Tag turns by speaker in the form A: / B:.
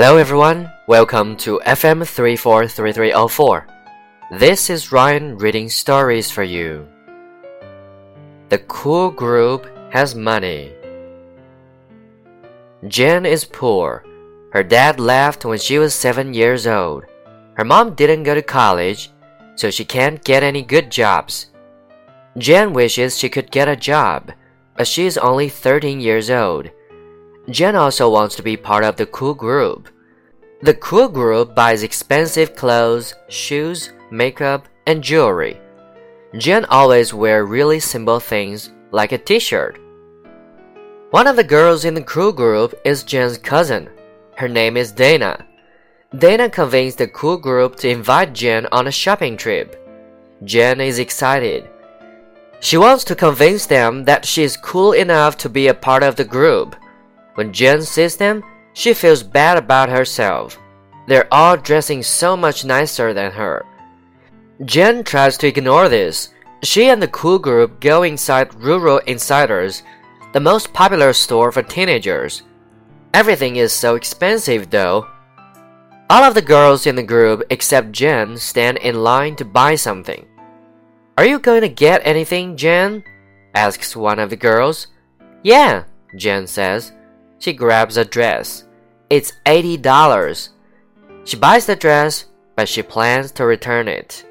A: Hello everyone, welcome to FM 343304. This is Ryan reading stories for you. The cool group has money. Jen is poor. Her dad left when she was 7 years old. Her mom didn't go to college, so she can't get any good jobs. Jen wishes she could get a job, but she is only 13 years old. Jen also wants to be part of the cool group. The cool group buys expensive clothes, shoes, makeup, and jewelry. Jen always wears really simple things like a t-shirt. One of the girls in the cool group is Jen's cousin. Her name is Dana. Dana convinced the cool group to invite Jen on a shopping trip. Jen is excited. She wants to convince them that she is cool enough to be a part of the group. When Jen sees them, she feels bad about herself. They're all dressing so much nicer than her. Jen tries to ignore this. She and the cool group go inside Rural Insiders, the most popular store for teenagers. Everything is so expensive though. All of the girls in the group except Jen stand in line to buy something. Are you going to get anything, Jen? asks one of the girls. Yeah, Jen says. She grabs a dress. It's $80. She buys the dress, but she plans to return it.